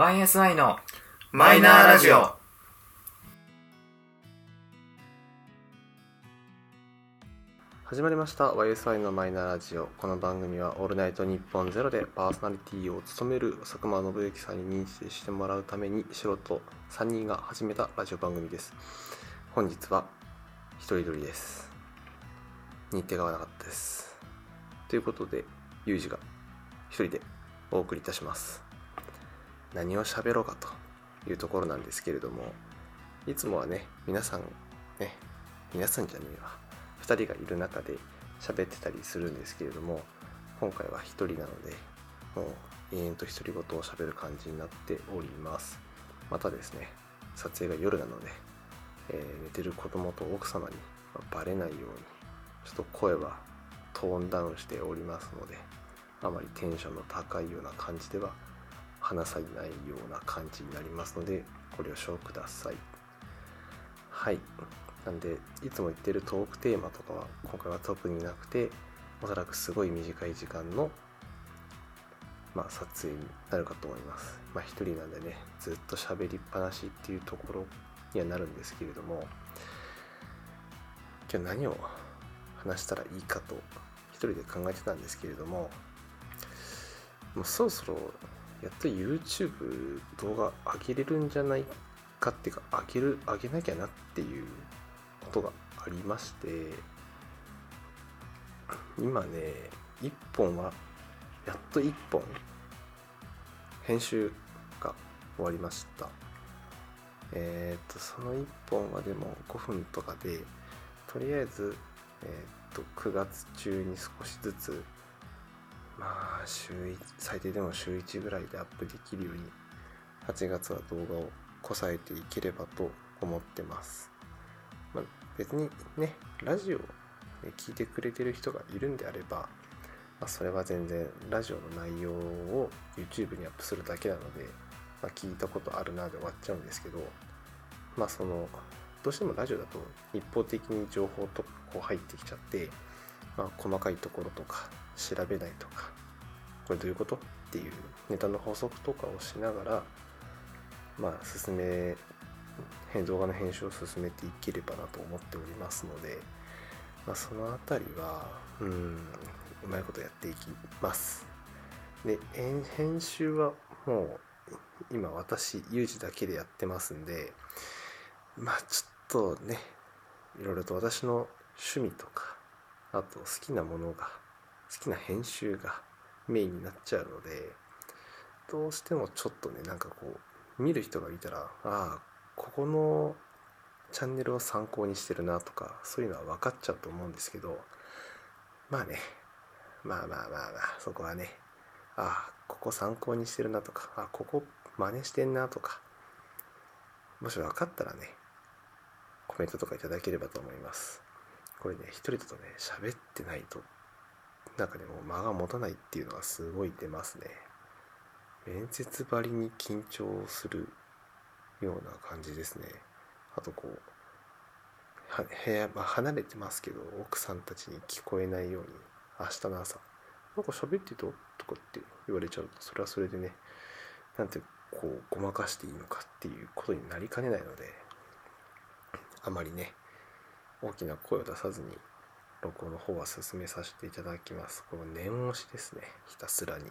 YSI のマイナーラジオ。始まりました。YSI のマイナーラジオ。この番組は「オールナイトニッポンゼロでパーソナリティを務める佐久間信之さんに認知してもらうために素人3人が始めたラジオ番組です。本日は一人撮りです。日程が合わなかったです。ということでユージが一人でお送りいたします何を喋ろうかというところなんですけれどもいつもはね皆さんね皆さんじゃねえわ。2人がいる中で喋ってたりするんですけれども今回は1人なのでもう延々と独り言を喋る感じになっております。またですね撮影が夜なので、えー寝てる子供と奥様にバレないようにちょっと声はトーンダウンしておりますのであまりテンションの高いような感じでは話さないような感じになりますのでご了承ください。はい。なんでいつも言ってるトークテーマとかは今回は特になくておそらくすごい短い時間の、まあ、撮影になるかと思います。まあ一人なんでねずっと喋りっぱなしっていうところにはなるんですけれども今日何を話したらいいかと一人で考えてたんですけれどももうそろそろやっと YouTube 動画上げれるんじゃないかっていうか上げる上げなきゃなっていうことがありまして今ね1本はやっと1本編集が終わりました。えっ、とその1本はでも5分とかでとりあえずえっ、と9月中に少しずつまあ週1最低でも週1ぐらいでアップできるように8月は動画をこさえていければと思ってます、まあ、別にねラジオで聞いてくれてる人がいるんであれば、まあ、それは全然ラジオの内容を YouTube にアップするだけなので、まあ、聞いたことあるなで終わっちゃうんですけどまあそのどうしてもラジオだと一方的に情報とかこう入ってきちゃって、まあ、細かいところとか調べないとかこれどういうこと？っていうネタの法則とかをしながらまあ進め動画の編集を進めていければなと思っておりますので、まあ、そのあたりはうんうまいことやっていきます。で編集はもう今私有事だけでやってますんでまあちょっとねいろいろと私の趣味とかあと好きなものが好きな編集がメインになっちゃうのでどうしてもちょっとねなんかこう見る人がいたらああここのチャンネルを参考にしてるなとかそういうのは分かっちゃうと思うんですけどまあねまあまあまあまあそこはねああここ参考にしてるなとかあここ真似してんなとかもし分かったらねコメントとかいただければと思います。これね一人だとね喋ってないとなんかねも間が持たないっていうのがすごい出ますね面接ばりに緊張するような感じですねあとこう部屋、まあ、離れてますけど奥さんたちに聞こえないように明日の朝「なんか喋ってと?」とかって言われちゃうとそれはそれでねなんてこうごまかしていいのかっていうことになりかねないのであまりね大きな声を出さずに録音の方は進めさせていただきます。この念押しですね。ひたすらに。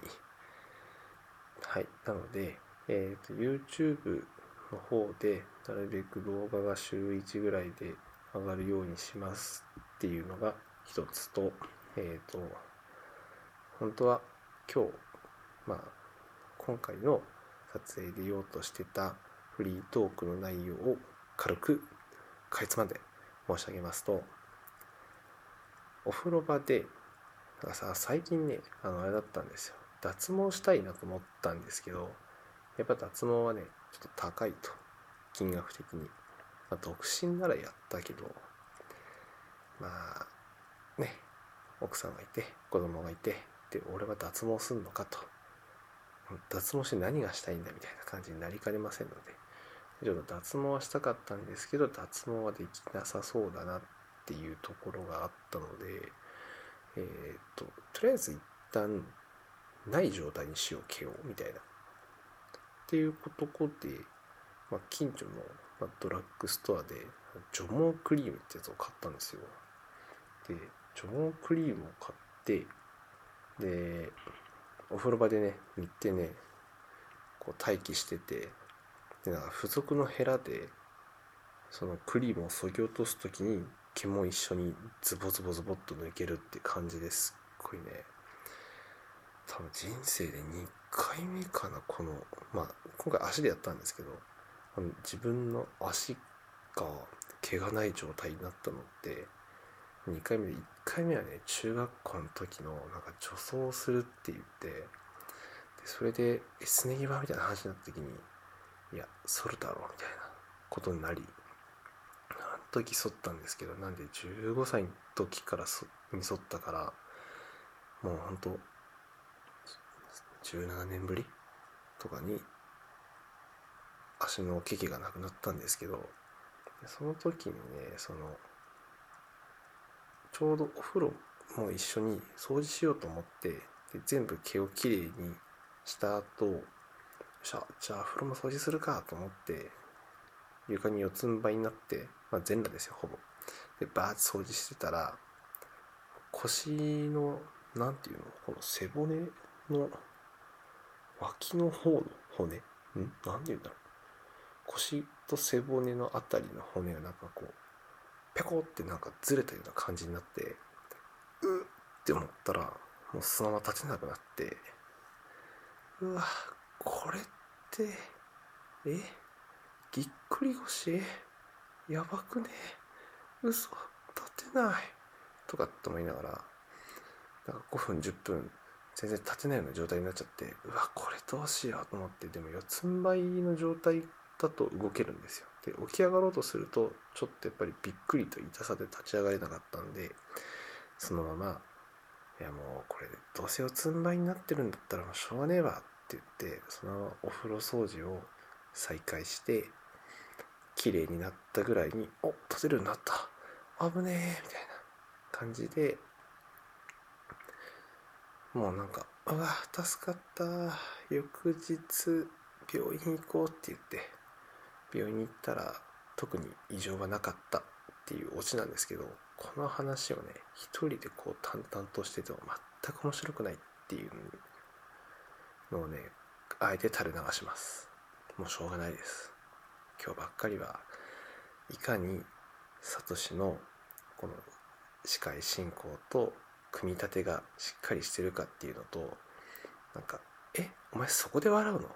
はい。なので、えー、と YouTube の方でなるべく動画が週1ぐらいで上がるようにしますっていうのが一つとえっ、と本当は今日まあ今回の撮影で言おうとしてたフリートークの内容を軽くかいつまんで申し上げますとお風呂場でなんかさ最近ねあのあれだったんですよ。脱毛したいなと思ったんですけどやっぱ脱毛はねちょっと高いと。金額的に、まあ、独身ならやったけどまあね奥さんがいて子供がいてで俺は脱毛すんのかと。脱毛して何がしたいんだみたいな感じになりかねませんのでちょっと脱毛はしたかったんですけど脱毛はできなさそうだなっていうところがあったのでえーっととりあえず一旦ない状態にしよう毛をみたいな。っていうことこで、まあ、近所の、ま、ドラッグストアで除毛クリームってやつを買ったんですよ。で除毛クリームを買ってでお風呂場でね塗ってねこう待機しててでなんか付属のヘラでそのクリームを削ぎ落とす時に毛も一緒にズボズボズボっと抜けるって感じですっごいね。多分人生で2回目かなこのまあ今回足でやったんですけど自分の足が毛がない状態になったのって2回目で1回目はね中学校の時のなんか女装するって言ってでそれでエスネギバーみたいな話になった時にいや剃るだろうみたいなことになり時剃ったんですけどなんで15歳の時からそに剃ったからもうほんと17年ぶりとかに足の毛々がなくなったんですけどその時にねそのちょうどお風呂も一緒に掃除しようと思ってで全部毛をきれいにした後よっしゃじゃあ風呂も掃除するかと思って床に四つん這いになって、まあ、全裸ですよほぼ。でバーッと掃除してたら腰のなんていうのこの背骨の脇の方の骨ん？なんて言うんだろう。腰と背骨のあたりの骨がなんかこうペコってなんかずれたような感じになってうっって思ったらもうそのまま立てなくなってうわこれってえ？ぎっくり腰？やばくね？嘘？立てない。とかって思いながらなんか5分10分全然立てないような状態になっちゃってうわこれどうしようと思ってでも四つん這いの状態だと動けるんですよ。で起き上がろうとするとちょっとやっぱりびっくりと痛さで立ち上がれなかったんでそのままいやもうこれどうせ四つん這いになってるんだったらもうしょうがねえわって言ってそのままお風呂掃除を再開して綺麗になったぐらいにお立てるようになった。危ねえみたいな感じで。もうなんかうわ助かった。翌日病院行こうって言って病院に行ったら特に異常はなかったっていうオチなんですけどこの話をね一人でこう淡々としてても全く面白くないっていうのをねあえて垂れ流します。もうしょうがないです。今日ばっかりはいかにサトシのこの司会進行と組み立てがしっかりしてるかっていうのとなんか「えお前そこで笑うの?」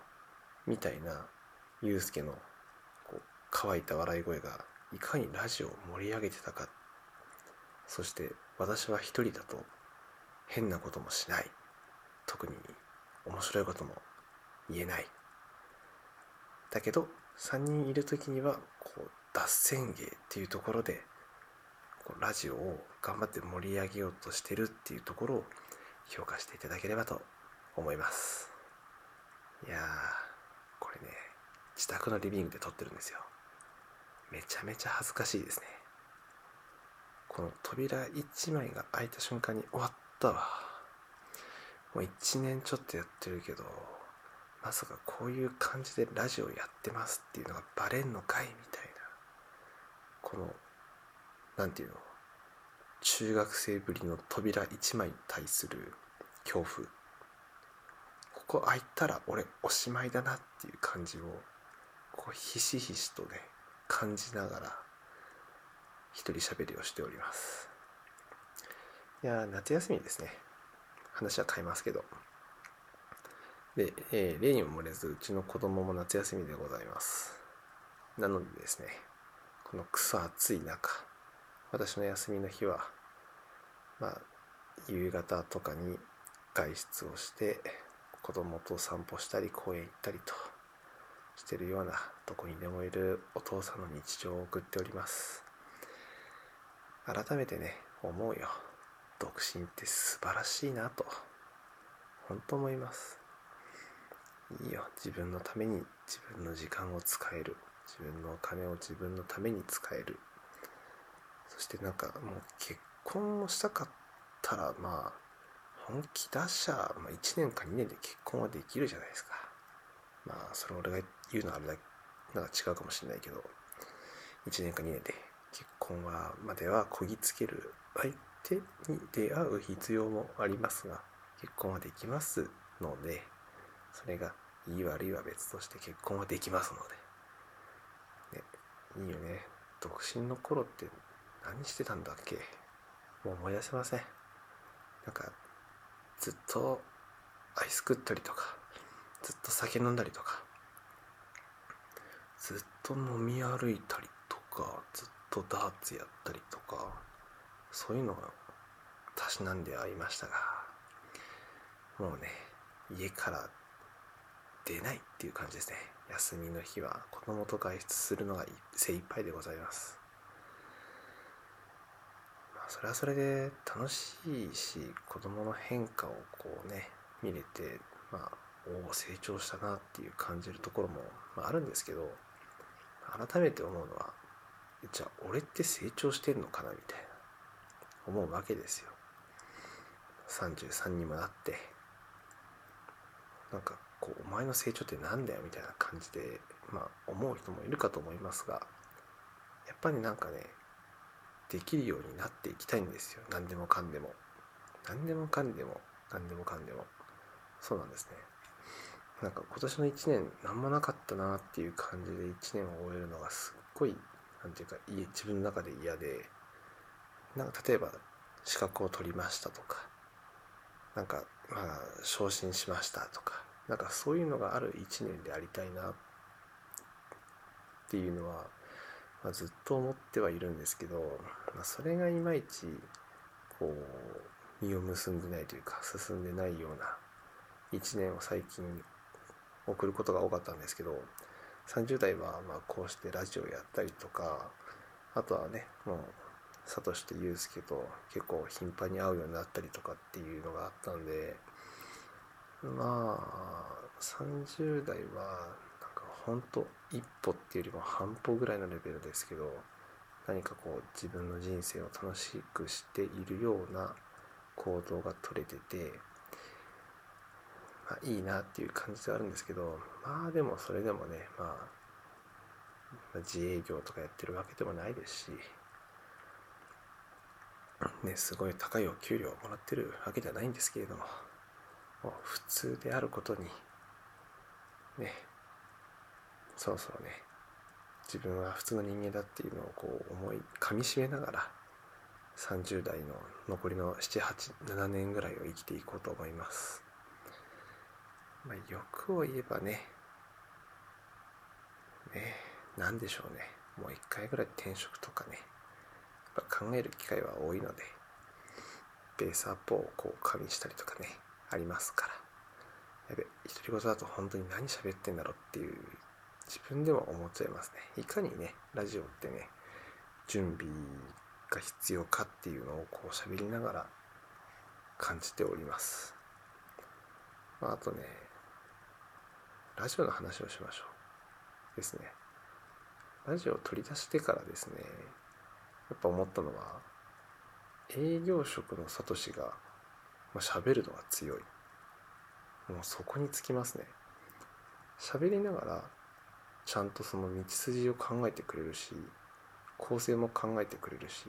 みたいなユうスケのこう乾いた笑い声がいかにラジオを盛り上げてたか。そして私は一人だと変なこともしない。特に面白いことも言えない。だけど3人いる時にはこう脱線芸っていうところでこうラジオを頑張って盛り上げようとしてるっていうところを評価していただければと思います。いやーこれね自宅のリビングで撮ってるんですよ。めちゃめちゃ恥ずかしいですね。この扉1枚が開いた瞬間に終わったわ。もう1年ちょっとやってるけどまさかこういう感じでラジオやってますっていうのがバレんのかいみたいな。このなんていうの？中学生ぶりの扉1枚に対する恐怖。ここ開いたら俺おしまいだなっていう感じをこうひしひしとね感じながら一人喋りをしております。いや夏休みですね。話は変えますけど。で、えー例にも漏れずうちの子供も夏休みでございます。なのでですねこのクソ暑い中私の休みの日はまあ夕方とかに外出をして子供と散歩したり公園行ったりとしてるようなどこにでもいるお父さんの日常を送っております。改めてね思うよ。独身って素晴らしいなと本当思います。いいよ。自分のために自分の時間を使える。自分のお金を自分のために使える。そしてなんかもう結婚をしたかったらまあ本気出しゃ、まあ、1年か2年で結婚はできるじゃないですか。まあそれ俺が言うのはあれだなんか違うかもしれないけど1年か2年で結婚はまではこぎつける相手に出会う必要もありますが結婚はできますのでそれがいい悪いは別として結婚はできますので、ね、いいよね。独身の頃って何してたんだっけ？もう思い出せません。なんかずっとアイス食ったりとかずっと酒飲んだりとかずっと飲み歩いたりとかずっとダーツやったりとかそういうのがたしなんでありましたが。もうね家から出ないっていう感じですね。休みの日は子供と外出するのが精一杯でございます。まあそれはそれで楽しいし子供の変化をこうね見れてまあおお成長したなっていう感じるところも、まあ、あるんですけど改めて思うのはじゃあ俺って成長してんのかなみたいな思うわけですよ。33にもなって。なんかこうお前の成長ってなんだよみたいな感じでまあ思う人もいるかと思いますがやっぱりなんかねできるようになっていきたいんですよ。何でもかんでも。何でもかんでも。何でもかんでも。そうなんですね。なんか今年の1年何もなかったなっていう感じで1年を終えるのがすっごい何ていうか自分の中で嫌でなんか例えば資格を取りましたとかなんかまあ昇進しましたとかなんかそういうのがある1年でありたいなっていうのは、まあ、ずっと思ってはいるんですけど、まあ、それがいまいちこう実を結んでないというか進んでないような1年を最近送ることが多かったんですけど30代はまあこうしてラジオやったりとかあとはねもうサトシとユウスケと結構頻繁に会うようになったりとかっていうのがあったんでまあ30代はなんかほんと一歩っていうよりも半歩ぐらいのレベルですけど何かこう自分の人生を楽しくしているような行動が取れててまあ、いいなっていう感じではあるんですけどまあでもそれでもね、まあ、自営業とかやってるわけでもないですし、ね、すごい高いお給料をもらってるわけではないんですけれども普通であることにねそろそろね自分は普通の人間だっていうのをこう思いかみしめながら30代の残りの787年ぐらいを生きていこうと思います。まあ、欲を言えばね、ね、なんでしょうね。もう一回ぐらい転職とかね、やっぱ考える機会は多いので、ベースアップをこう加味したりとかね、ありますから。やべ、独り言だと本当に何喋ってんだろうっていう自分でも思っちゃいますね。いかにね、ラジオってね、準備が必要かっていうのをこう喋りながら感じております。まあ、あとね、ラジオの話をしましょうですねラジオを取り出してからですねやっぱ思ったのは営業職のサトシが、まあ、喋るのが強い。もうそこにつきますね。喋りながらちゃんとその道筋を考えてくれるし構成も考えてくれるし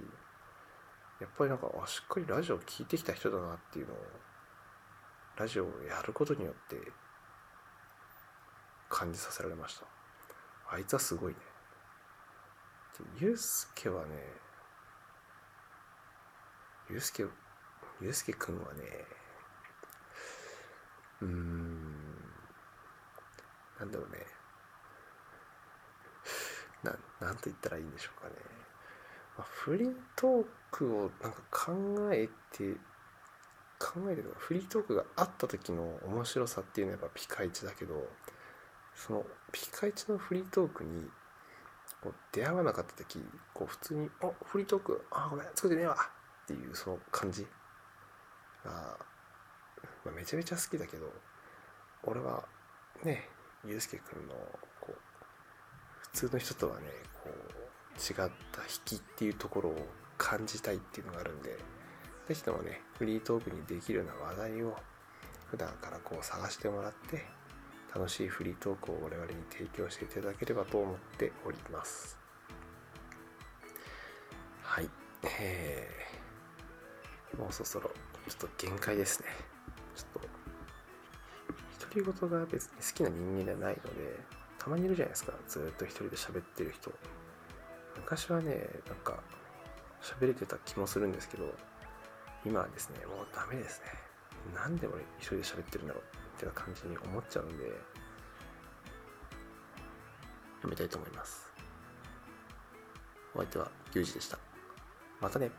やっぱりなんかあしっかりラジオを聴いてきた人だなっていうのをラジオをやることによって感じさせられました。あいつはすごいね。ユうスケはねユうスケユうスケくんはねうーんなんだろうね。ななんと言ったらいいんでしょうかね、まあ、フリートークをなんか考えて考えてるフリートークがあった時の面白さっていうのはやっぱピカイチだけどそのピカイチのフリートークにこう出会わなかった時こう普通に「あフリートークあごめん作ってねえわ」っていうその感じ、まあ、めちゃめちゃ好きだけど俺はねゆうすけくんのこう普通の人とはねこう違った引きっていうところを感じたいっていうのがあるんでぜひともねフリートークにできるような話題を普段からこう探してもらって楽しいフリートークを我々に提供していただければと思っております。はい。えー、もうそろそろちょっと限界ですね。ちょっと独り言が別に好きな人間ではないのでたまにいるじゃないですか。ずっと一人で喋ってる人。昔はねなんか喋れてた気もするんですけど今はですねもうダメですね。なんで俺一人で喋ってるんだろうってな感じに思っちゃうんでやめたいと思います。お相手はユージでした。またね。